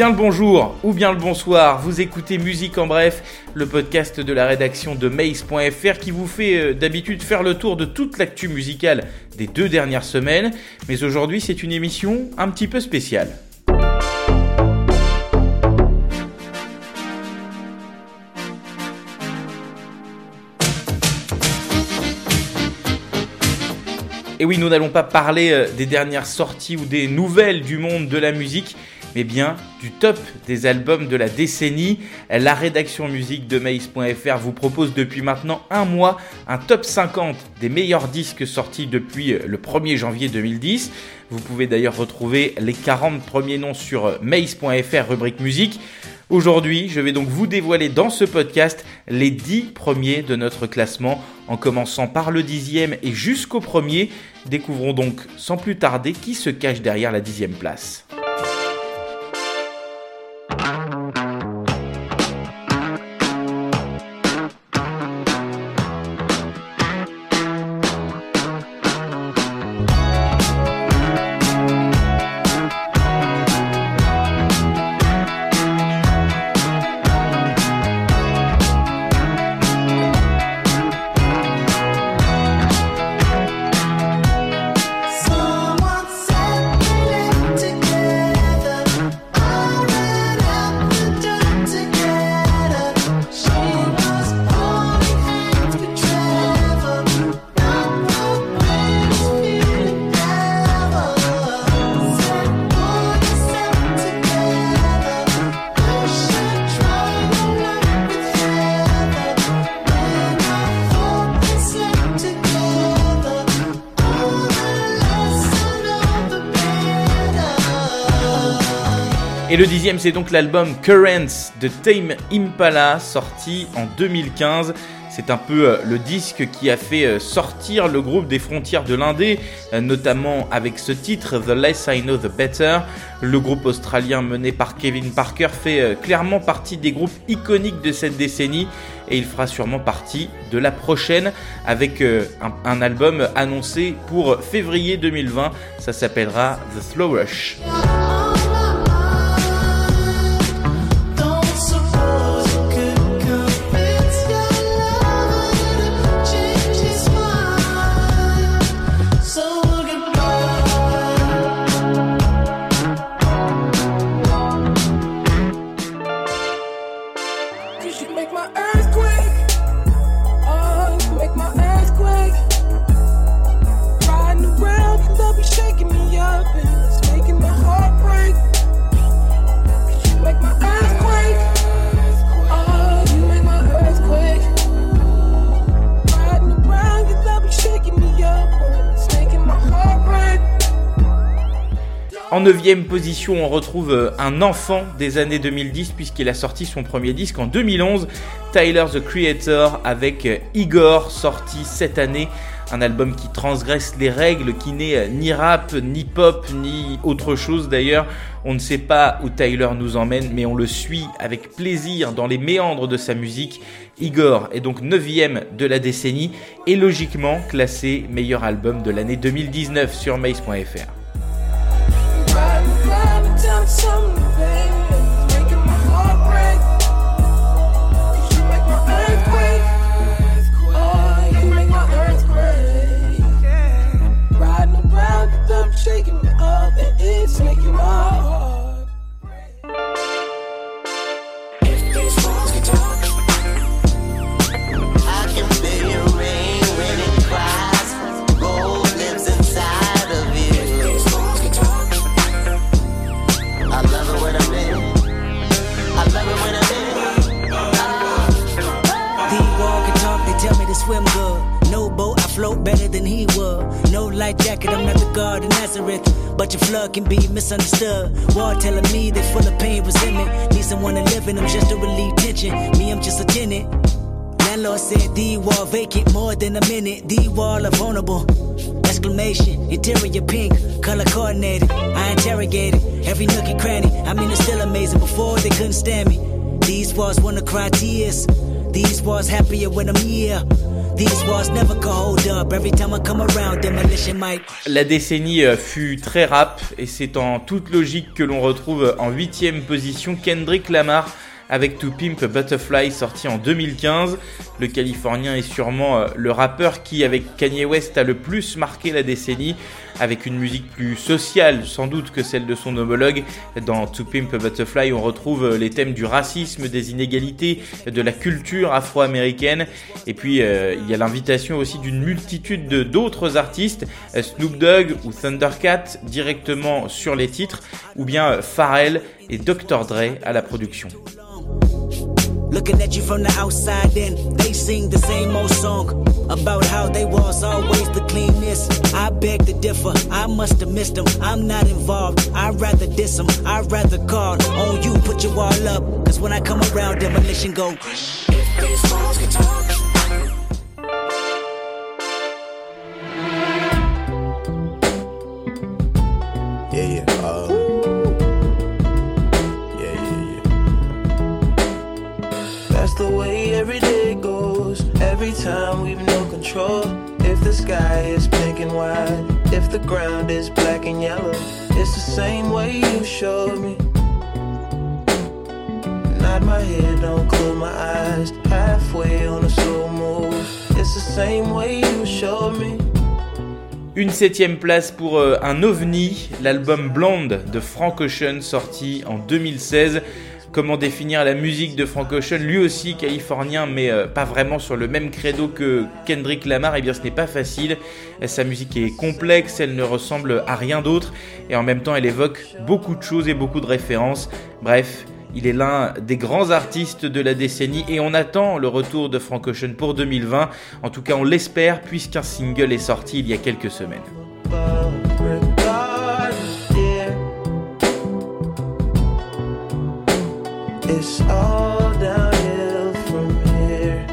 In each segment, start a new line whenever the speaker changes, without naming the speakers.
Bien le bonjour ou bien le bonsoir, vous écoutez Musique en bref, le podcast de la rédaction de Mace.fr qui vous fait euh, d'habitude faire le tour de toute l'actu musicale des deux dernières semaines, mais aujourd'hui c'est une émission un petit peu spéciale. Et oui, nous n'allons pas parler euh, des dernières sorties ou des nouvelles du monde de la musique, mais bien du top des albums de la décennie. La rédaction musique de Mace.fr vous propose depuis maintenant un mois un top 50 des meilleurs disques sortis depuis le 1er janvier 2010. Vous pouvez d'ailleurs retrouver les 40 premiers noms sur Mace.fr rubrique musique. Aujourd'hui, je vais donc vous dévoiler dans ce podcast les 10 premiers de notre classement, en commençant par le dixième et jusqu'au premier. Découvrons donc sans plus tarder qui se cache derrière la dixième place. Le dixième, c'est donc l'album Currents de Tame Impala, sorti en 2015. C'est un peu euh, le disque qui a fait euh, sortir le groupe des frontières de l'Indé, euh, notamment avec ce titre The Less I Know The Better. Le groupe australien mené par Kevin Parker fait clairement partie des groupes iconiques de cette décennie et il fera sûrement partie de la prochaine avec un, un album annoncé pour février 2020. Ça s'appellera The Slow Rush. En neuvième position, on retrouve euh, un enfant des années 2010 puisqu'il a sorti son premier disque en 2011, Tyler the Creator avec euh, Igor, sorti cette année. Un album qui transgresse les règles, qui n'est euh, ni rap, ni pop, ni autre chose d'ailleurs. On ne sait pas où Tyler nous emmène, mais on le suit avec plaisir dans les méandres de sa musique. Igor est donc neuvième de la décennie et logiquement classé meilleur album de l'année 2019 sur Mace.fr.
can be misunderstood. War telling me they full of pain, resentment. Need someone to live in them just to relieve tension. Me, I'm just a tenant. Landlord said the wall vacant more than a minute. The wall are vulnerable. Exclamation, interior pink, color coordinated. I interrogated every nook and cranny. I mean, it's still amazing. Before they couldn't stand me. These walls wanna cry tears. These walls happier when I'm here.
La décennie euh, fut très rap et c'est en toute logique que l'on retrouve en huitième position Kendrick Lamar avec To Pimp Butterfly sorti en 2015. Le Californien est sûrement euh, le rappeur qui, avec Kanye West, a le plus marqué la décennie, avec une musique plus sociale sans doute que celle de son homologue. Dans To Pimp Butterfly, on retrouve euh, les thèmes du racisme, des inégalités, de la culture afro-américaine, et puis euh, il y a l'invitation aussi d'une multitude d'autres artistes, Snoop Dogg ou Thundercat directement sur les titres, ou bien Pharrell et Dr. Dre à la production. Looking at you from the outside in, they sing the same old song about how they was always the cleanest. I beg to differ, I must have missed them. I'm not involved, I'd rather diss them, I'd rather call on you, put your wall up. Cause when I come around, demolition go. If these can talk. Sky is pink and white, if the ground is black and yellow, it's the same way you showed me. Nod my head, don't close my eyes. Halfway on a slow move, it's the same way you showed me. Une septième place pour euh, un ovni, l'album Blonde de Frank Ocean sorti en 2016. Comment définir la musique de Frank Ocean, lui aussi californien, mais euh, pas vraiment sur le même credo que Kendrick Lamar Eh bien, ce n'est pas facile. Sa musique est complexe, elle ne ressemble à rien d'autre, et en même temps, elle évoque beaucoup de choses et beaucoup de références. Bref, il est l'un des grands artistes de la décennie et on attend le retour de Frank Ocean pour 2020. En tout cas, on l'espère puisqu'un single est sorti il y a quelques semaines. It's all downhill from here.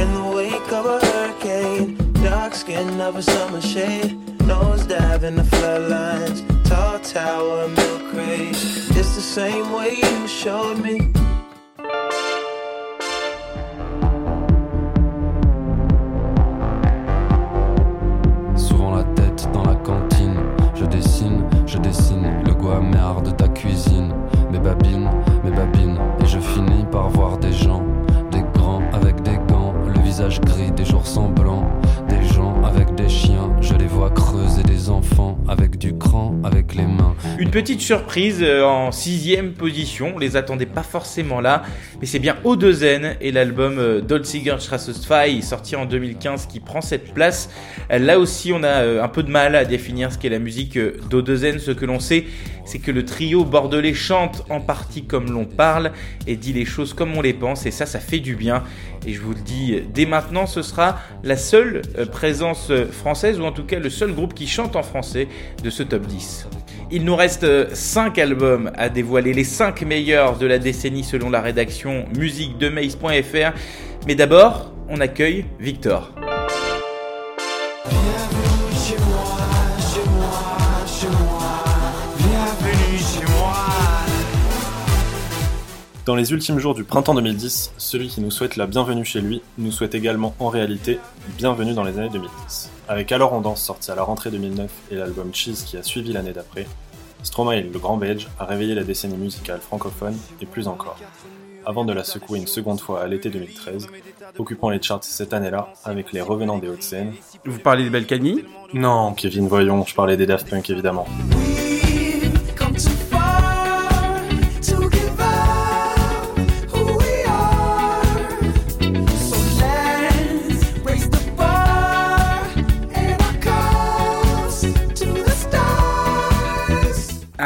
In the wake of a hurricane, dark skin of a summer shade, nose dive in the floodlines, tall tower, milk crate. It's the same way you showed me. Petite surprise euh, en sixième position, on les attendait pas forcément là, mais c'est bien Odezen et l'album euh, Dolziger Strassosfei sorti en 2015 qui prend cette place. Là aussi, on a euh, un peu de mal à définir ce qu'est la musique d'Odezen. Ce que l'on sait, c'est que le trio bordelais chante en partie comme l'on parle et dit les choses comme on les pense, et ça, ça fait du bien. Et je vous le dis dès maintenant, ce sera la seule présence française, ou en tout cas le seul groupe qui chante en français de ce top 10. Il nous reste 5 albums à dévoiler, les 5 meilleurs de la décennie selon la rédaction musique de Maze.fr. Mais d'abord, on accueille Victor.
Dans les ultimes jours du printemps 2010, celui qui nous souhaite la bienvenue chez lui nous souhaite également en réalité bienvenue dans les années 2010. Avec Alors on danse sorti à la rentrée 2009 et l'album Cheese qui a suivi l'année d'après, Stromae, le grand belge, a réveillé la décennie musicale francophone et plus encore, avant de la secouer une seconde fois à l'été 2013, occupant les charts cette année-là avec les revenants des Hauts-de-Seine.
Vous parlez des Balkany?
Non, Kevin, voyons, je parlais des Daft Punk évidemment.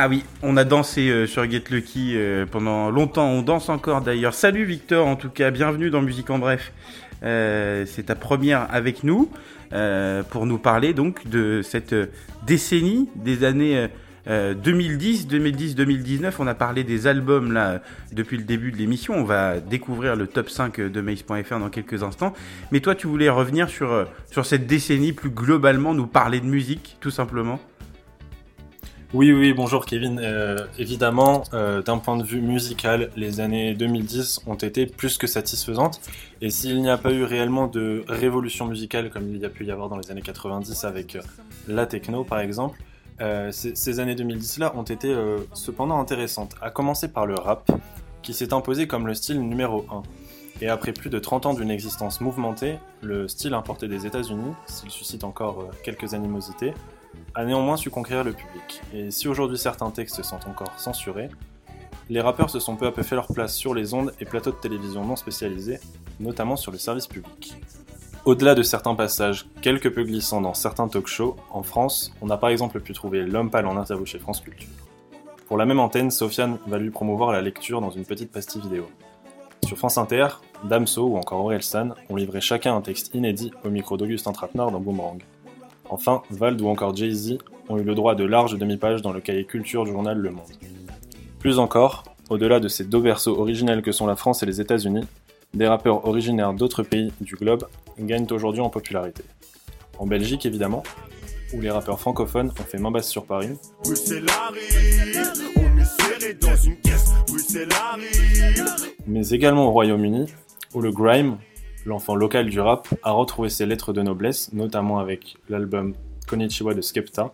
Ah oui, on a dansé euh, sur Get Lucky euh, pendant longtemps, on danse encore d'ailleurs. Salut Victor, en tout cas, bienvenue dans Musique en Bref. Euh, c'est ta première avec nous pour nous parler donc de cette décennie des années 2010, 2010, 2019. On a parlé des albums là depuis le début de l'émission. On va découvrir le top 5 de Mace.fr dans quelques instants. Mais toi, tu voulais revenir sur, sur cette décennie plus globalement, nous parler de musique tout simplement
Oui, oui, bonjour Kevin. Euh, évidemment, euh, d'un point de vue musical, les années 2010 ont été plus que satisfaisantes. Et s'il n'y a pas eu réellement de révolution musicale comme il y a pu y avoir dans les années 90 avec euh, la techno par exemple, ces, années 2010-là ont été cependant intéressantes. À commencer par le rap, qui s'est imposé comme le style numéro 1. Et après plus de 30 ans d'une existence mouvementée, le style importé des États-Unis, s'il suscite encore quelques animosités, a néanmoins su conquérir le public. Et si aujourd'hui certains textes sont encore censurés, les rappeurs se sont peu à peu fait leur place sur les ondes et plateaux de télévision non spécialisés, notamment sur le service public. Au-delà de certains passages quelque peu glissants dans certains talk-shows, en France, on a par exemple pu trouver L'homme pâle en interview chez France Culture. Pour la même antenne, Sofiane va lui promouvoir la lecture dans une petite pastille vidéo. Sur France Inter, Damso ou encore Orelsan ont livré chacun un texte inédit au micro d'Augustin Trapenard dans Boomerang. Enfin, Vald ou encore Jay-Z ont eu le droit de larges demi-pages dans le cahier culture du journal Le Monde. Plus encore, au-delà de ces deux berceaux originels que sont la France et les États-Unis, des rappeurs originaires d'autres pays du globe gagnent aujourd'hui en popularité. En Belgique évidemment, où les rappeurs francophones ont fait main basse sur Paris. Mais également au Royaume-Uni, où le grime, l'enfant local du rap, a retrouvé ses lettres de noblesse, notamment avec l'album Konichiwa de Skepta,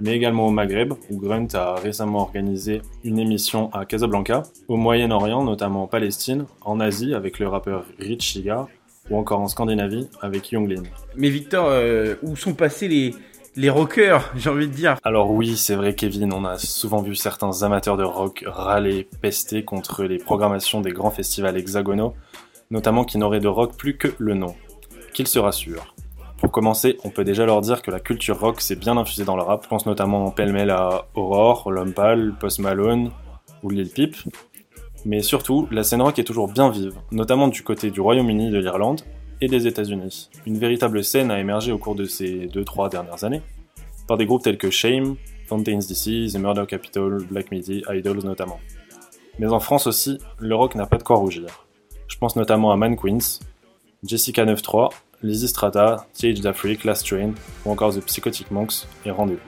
mais également au Maghreb, où Grunt a récemment organisé une émission à Casablanca, au Moyen-Orient, notamment en Palestine, en Asie avec le rappeur Rich Shiga, ou encore en Scandinavie avec Younglin.
Mais Victor, euh, où sont passés les, les rockers, j'ai envie de dire?
Alors oui, c'est vrai Kevin, on a souvent vu certains amateurs de rock râler, pester contre les programmations des grands festivals hexagonaux, notamment qui n'auraient de rock plus que le nom. Qu'ils se rassurent. Pour commencer, on peut déjà leur dire que la culture rock s'est bien infusée dans le rap. Je pense notamment pêle-mêle à Aurore, L'Homme Post Malone ou Lil Peep. Mais surtout, la scène rock est toujours bien vive, notamment du côté du Royaume-Uni, de l'Irlande et des États-Unis. Une véritable scène a émergé au cours de ces 2-3 dernières années, par des groupes tels que Shame, Fountains DC, The Murder Capital, Black Midi, Idols notamment. Mais en France aussi, le rock n'a pas de quoi rougir. Je pense notamment à Man Queens, Jessica 93, Lizzy Strata, TH d'Afrique, Last Train, ou encore The Psychotic Monks et Rendez-vous.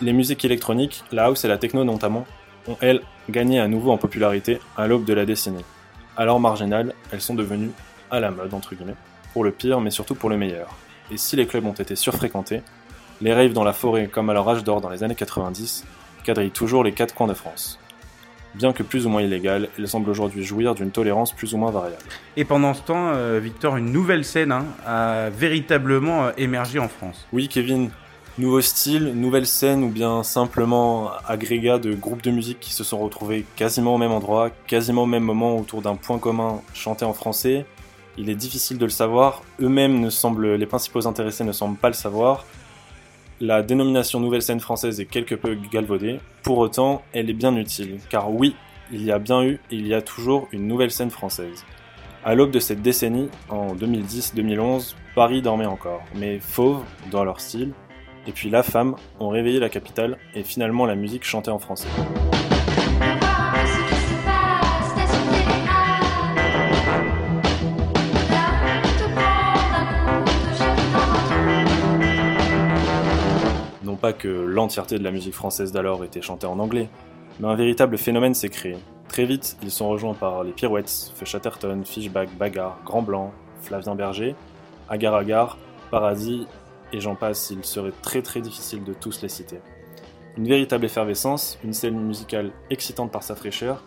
Les musiques électroniques, la house et la techno notamment, ont elles gagné à nouveau en popularité à l'aube de la décennie. Alors marginales, elles sont devenues à la mode, entre guillemets, pour le pire mais surtout pour le meilleur. Et si les clubs ont été surfréquentés, les raves dans la forêt comme à leur âge d'or dans les années 90 quadrillent toujours les quatre coins de France. Bien que plus ou moins illégales, elles semblent aujourd'hui jouir d'une tolérance plus ou moins variable.
Et pendant ce temps, euh, Victor, une nouvelle scène hein, a véritablement euh, émergé en France.
Oui, Kevin, Nouveau style, nouvelle scène ou bien simplement agrégat de groupes de musique qui se sont retrouvés quasiment au même endroit, quasiment au même moment autour d'un point commun chanté en français. Il est difficile de le savoir, eux-mêmes ne semblent, les principaux intéressés ne semblent pas le savoir. La dénomination nouvelle scène française est quelque peu galvaudée, pour autant elle est bien utile, car oui, il y a bien eu et il y a toujours une nouvelle scène française. À l'aube de cette décennie, en 2010-2011, Paris dormait encore, mais fauve dans leur style, et puis La Femme ont réveillé la capitale et finalement la musique chantée en français. Non pas que l'entièreté de la musique française d'alors était chantée en anglais, mais un véritable phénomène s'est créé. Très vite, ils sont rejoints par les Pirouettes, Feu Chatterton, Fishback, Bagarre, Grand Blanc, Flavien Berger, Agar Agar, Paradis et j'en passe, il serait très très difficile de tous les citer. Une véritable effervescence, une scène musicale excitante par sa fraîcheur,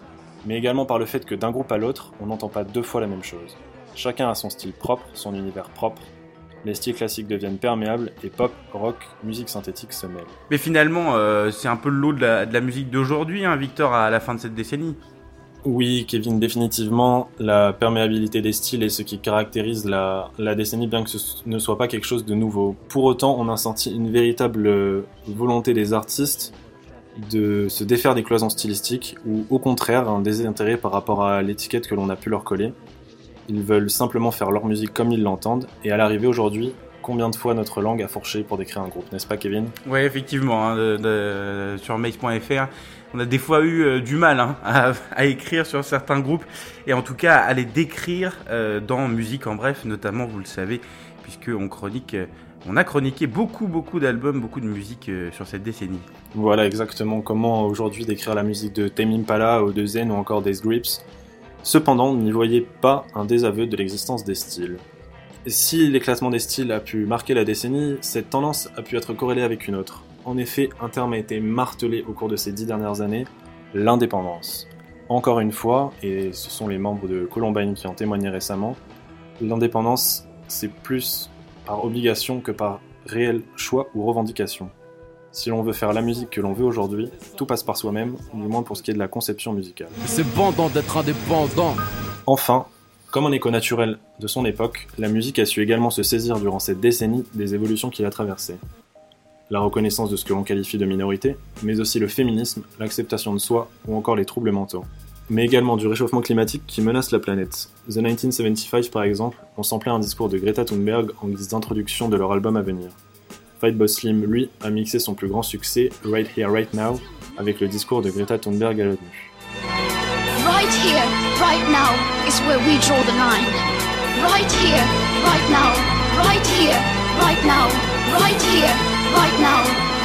mais également par le fait que d'un groupe à l'autre, on n'entend pas deux fois la même chose. Chacun a son style propre, son univers propre. Les styles classiques deviennent perméables et pop, rock, musique synthétique se mêlent.
Mais finalement, euh, c'est un peu le lot de la, musique d'aujourd'hui, hein, Victor, à la fin de cette décennie.
Oui, Kevin, définitivement, la perméabilité des styles est ce qui caractérise la, décennie, bien que ce ne soit pas quelque chose de nouveau. Pour autant, on a senti une véritable volonté des artistes de se défaire des cloisons stylistiques, ou au contraire, un désintérêt par rapport à l'étiquette que l'on a pu leur coller. Ils veulent simplement faire leur musique comme ils l'entendent, et à l'arrivée aujourd'hui, combien de fois notre langue a fourché pour décrire un groupe, n'est-ce pas Kevin?
Oui, effectivement, hein, sur mace.fr, on a des fois eu euh, du mal hein, à, écrire sur certains groupes et en tout cas à les décrire euh, dans musique en bref, notamment, vous le savez, puisque on chronique, euh, on a chroniqué beaucoup, beaucoup d'albums, beaucoup de musique sur cette décennie.
Voilà exactement comment aujourd'hui décrire la musique de Tame Impala ou de Zen ou encore des Grips. Cependant, n'y voyez pas un désaveu de l'existence des styles. Si l'éclatement des styles a pu marquer la décennie, cette tendance a pu être corrélée avec une autre. En effet, un terme a été martelé au cours de ces dix dernières années, l'indépendance. Encore une fois, et ce sont les membres de Columbine qui en témoignaient récemment, l'indépendance, c'est plus par obligation que par réel choix ou revendication. Si l'on veut faire la musique que l'on veut aujourd'hui, tout passe par soi-même, du moins pour ce qui est de la conception musicale.
C'est bandant d'être indépendant.
Enfin, comme un écho naturel de son époque, la musique a su également se saisir durant cette décennie des évolutions qu'il a traversées. La reconnaissance de ce que l'on qualifie de minorité, mais aussi le féminisme, l'acceptation de soi ou encore les troubles mentaux. Mais également du réchauffement climatique qui menace la planète. The 1975 par exemple ont samplé un discours de Greta Thunberg en guise d'introduction de leur album à venir. Fight Boss Slim, lui, a mixé son plus grand succès, Right Here Right Now, avec le discours de Greta Thunberg à l'ONU.
Right here, right now is where we draw the line. Right here, right now, right here, right now, right here, right now,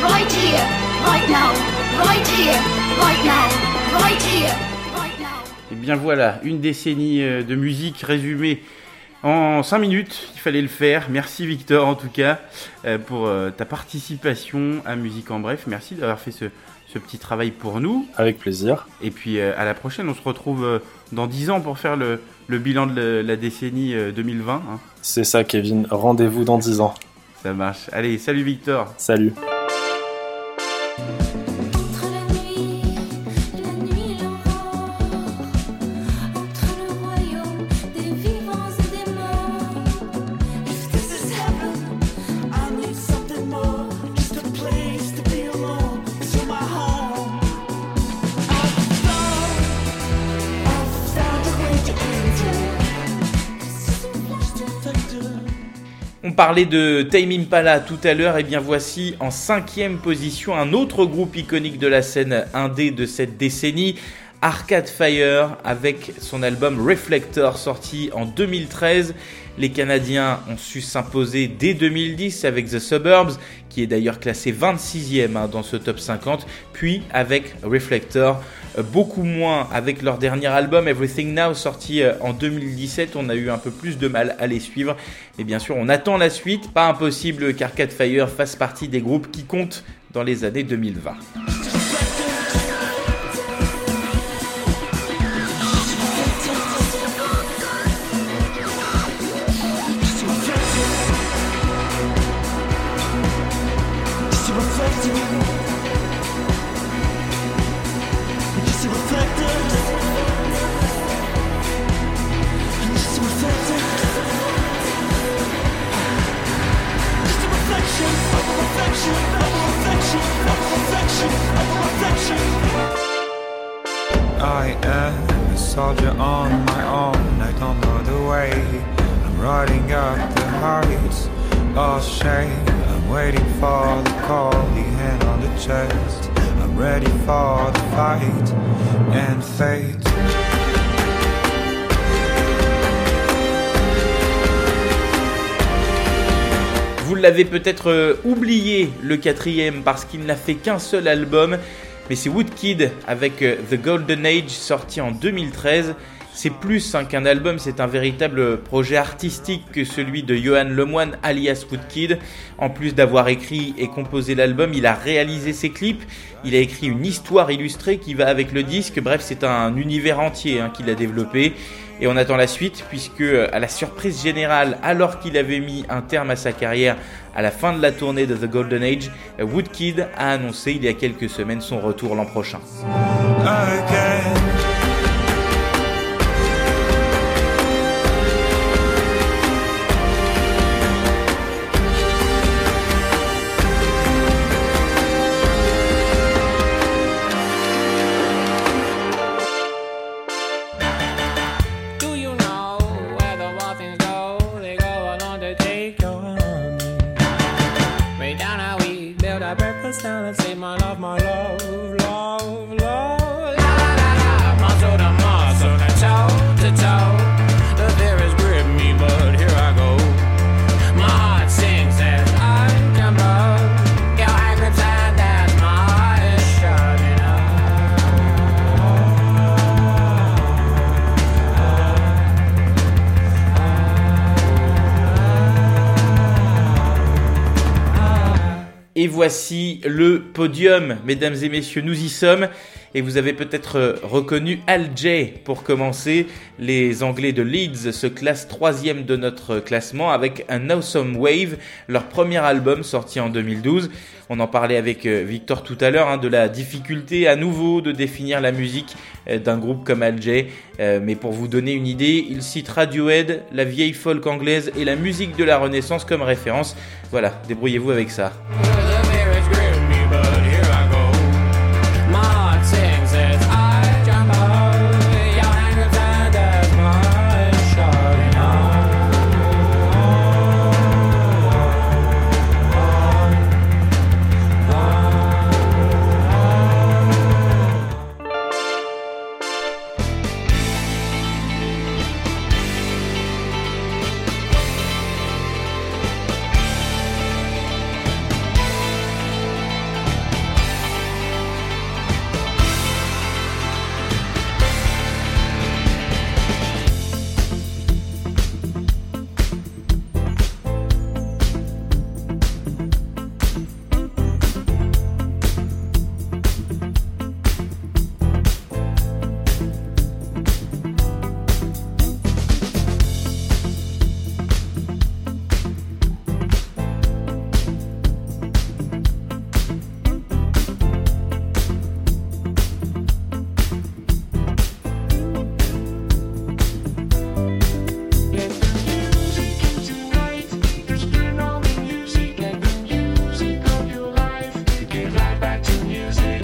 right here, right now, right here, right now, right here, right now.
Et bien voilà, une décennie euh, de musique résumée en 5 minutes, il fallait le faire. Merci Victor en tout cas euh, pour euh, ta participation à Musique en Bref. Merci d'avoir fait ce, ce petit travail pour nous.
Avec plaisir.
Et puis euh, à la prochaine, on se retrouve euh, dans 10 ans pour faire le, le bilan de la, la décennie euh, 2020. hein.
C'est ça, Kevin. Rendez-vous dans 10 ans.
Ça marche. Allez, salut Victor.
Salut.
Parlait de Tame Impala tout à l'heure, et bien voici en cinquième position un autre groupe iconique de la scène indé de cette décennie, Arcade Fire, avec son album Reflector sorti en 2013. Les Canadiens ont su s'imposer dès 2010 avec The Suburbs, qui est d'ailleurs classé 26e hein, dans ce top 50, puis avec Reflector, beaucoup moins avec leur dernier album Everything Now sorti euh, en 2017, on a eu un peu plus de mal à les suivre, mais bien sûr on attend la suite, pas impossible qu'Arcade Fire fasse partie des groupes qui comptent dans les années 2020.
Riding up the heights. All shame. I'm waiting for the call. The hand on the chest. I'm ready for the fight and fate.
Vous l'avez peut-être euh, oublié le quatrième parce qu'il n'a fait qu'un seul album, mais c'est Woodkid avec euh, The Golden Age sorti en 2013. C'est plus hein, qu'un album, c'est un véritable projet artistique que celui de Johan Lemoine alias Woodkid. En plus d'avoir écrit et composé l'album, il a réalisé ses clips, il a écrit une histoire illustrée qui va avec le disque, bref c'est un univers entier hein, qu'il a développé. Et on attend la suite puisque euh, à la surprise générale, alors qu'il avait mis un terme à sa carrière à la fin de la tournée de The Golden Age, euh, Woodkid a annoncé il y a quelques semaines son retour l'an prochain. Et voici le podium, mesdames et messieurs, nous y sommes. Et vous avez peut-être euh, reconnu Al J pour commencer. Les Anglais de Leeds se classent troisième de notre classement avec un Awesome Wave, leur premier album sorti en 2012. On en parlait avec euh, Victor tout à l'heure hein, de la difficulté à nouveau de définir la musique euh, d'un groupe comme Al J. Euh, mais pour vous donner une idée, il cite Radiohead, la vieille folk anglaise et la musique de la Renaissance comme référence. Voilà, débrouillez-vous avec ça.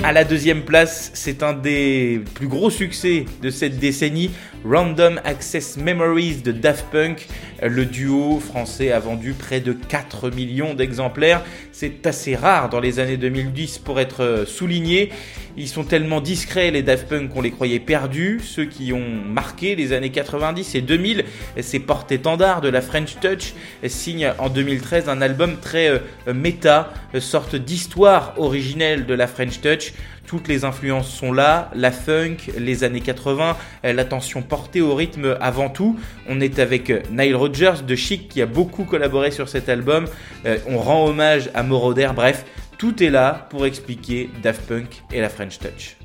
À la deuxième place, c'est un des plus gros succès de cette décennie, Random Access Memories de Daft Punk. Le duo français a vendu près de 4 millions d'exemplaires. C'est assez rare dans les années 2010 pour être euh, souligné. Ils sont tellement discrets, les Daft Punk, qu'on les croyait perdus. Ceux qui ont marqué les années 90 et 2000, ces porte-étendards de la French Touch, signent en 2013 un album très euh, méta, euh, sorte d'histoire originelle de la French Touch. Toutes les influences sont là, la funk, les années 80, euh, l'attention portée au rythme avant tout. On est avec euh, Nile Rodgers de Chic qui a beaucoup collaboré sur cet album. Euh, on rend hommage à Moroder, bref, tout est là pour expliquer Daft Punk et la French Touch.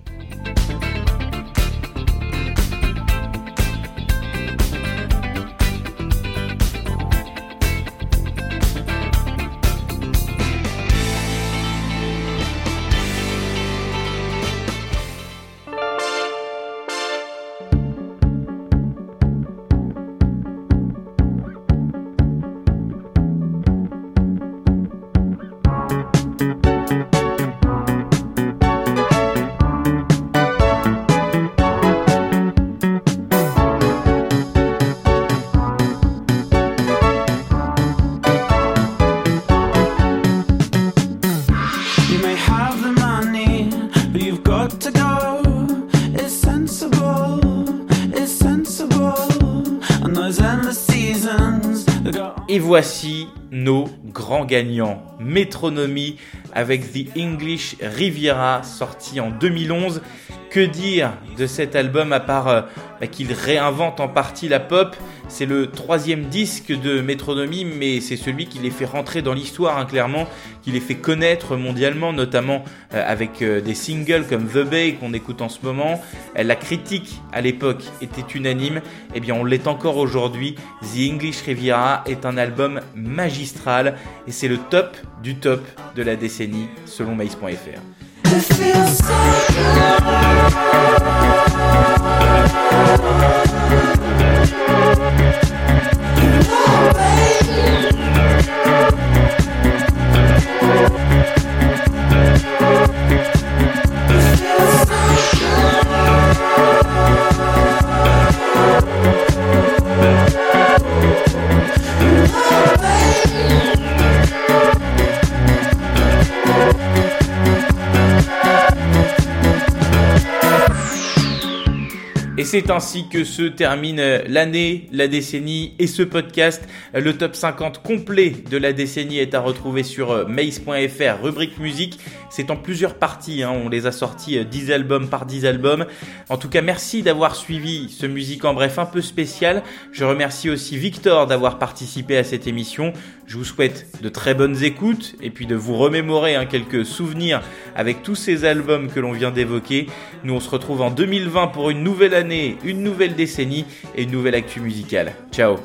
Voici nos grands gagnants. Métronomie avec The English Riviera sorti en 2011. Que dire de cet album à part euh, bah, qu'il réinvente en partie la pop? C'est le troisième disque de Métronomie, mais c'est celui qui les fait rentrer dans l'histoire, hein, clairement, qui les fait connaître mondialement, notamment euh, avec euh, des singles comme The Bay qu'on écoute en ce moment. La critique à l'époque était unanime, et bien on l'est encore aujourd'hui. The English Riviera est un album magistral et c'est le top du top de la décennie selon Maïs.fr. c'est ainsi que se termine euh, l'année, la décennie et ce podcast. Euh, Le top 50 complet de la décennie est à retrouver sur euh, mace.fr, rubrique musique. C'est en plusieurs parties, hein. on les a sortis euh, 10 albums par 10 albums. En tout cas, merci d'avoir suivi ce musique en bref un peu spécial. Je remercie aussi Victor d'avoir participé à cette émission. Je vous souhaite de très bonnes écoutes et puis de vous remémorer hein, quelques souvenirs avec tous ces albums que l'on vient d'évoquer. Nous on se retrouve en 2020 pour une nouvelle année, une nouvelle décennie et une nouvelle actu musicale. Ciao